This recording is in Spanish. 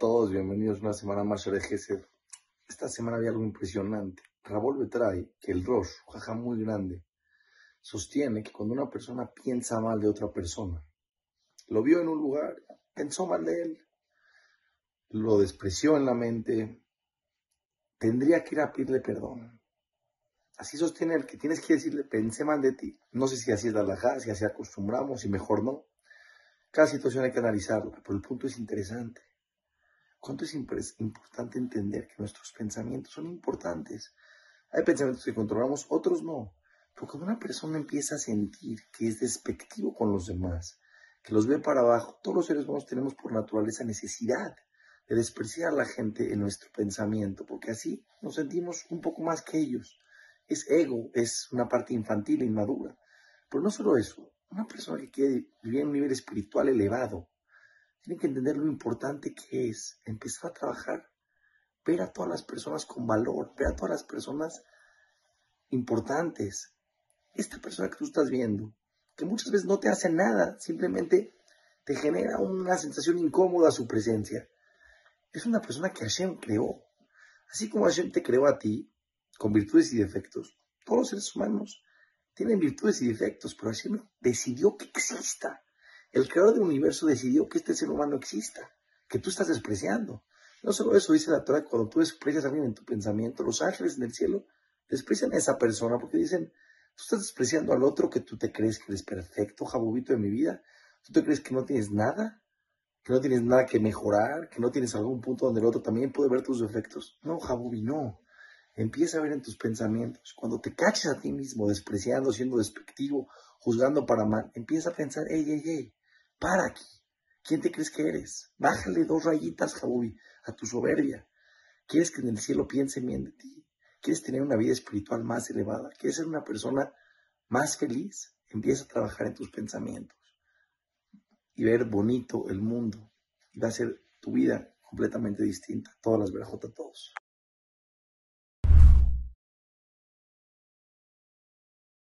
es una semana más de Gesed. Esta semana había algo impresionante. Rabol trae que el Rosh, jaja muy grande, sostiene que cuando una persona piensa mal de otra persona, lo vio en un lugar, pensó mal de él, lo despreció en la mente, tendría que ir a pedirle perdón. Así sostiene el que tienes que decirle, pensé mal de ti. No sé si así es la halajá, si así acostumbramos, y mejor no. Cada situación hay que analizarla, pero el punto es interesante. ¿Cuánto es importante entender que nuestros pensamientos son importantes? Hay pensamientos que controlamos, otros no. Pero cuando una persona empieza a sentir que es despectivo con los demás, que los ve para abajo, todos los seres humanos tenemos por naturaleza necesidad de despreciar a la gente en nuestro pensamiento, porque así nos sentimos un poco más que ellos. Es ego, es una parte infantil e inmadura. Pero no solo eso, una persona que quiere vivir en un nivel espiritual elevado, tienen que entender lo importante que es empezar a trabajar, ver a todas las personas con valor, ver a todas las personas importantes. Esta persona que tú estás viendo, que muchas veces no te hace nada, simplemente te genera una sensación incómoda su presencia. Es una persona que Hashem creó. Así como Hashem te creó a ti, con virtudes y defectos, todos los seres humanos tienen virtudes y defectos, pero Hashem decidió que exista. El creador del universo decidió que este ser humano exista, que tú estás despreciando. No solo eso dice la Torah, cuando tú desprecias a alguien en tu pensamiento, los ángeles en el cielo desprecian a esa persona porque dicen, tú estás despreciando al otro que tú te crees que eres perfecto, jabobito de mi vida. ¿Tú te crees que no tienes nada? ¿Que no tienes nada que mejorar? ¿Que no tienes algún punto donde el otro también puede ver tus defectos? No, jabubi, no. Empieza a ver en tus pensamientos. Cuando te caches a ti mismo despreciando, siendo despectivo, juzgando para mal, empieza a pensar, ey, ey, ey, para aquí. ¿Quién te crees que eres? Bájale dos rayitas, Jabubi, a tu soberbia. ¿Quieres que en el cielo piensen bien de ti? ¿Quieres tener una vida espiritual más elevada? ¿Quieres ser una persona más feliz? Empieza a trabajar en tus pensamientos y ver bonito el mundo. Y va a ser tu vida completamente distinta. Todas las verajot a todos.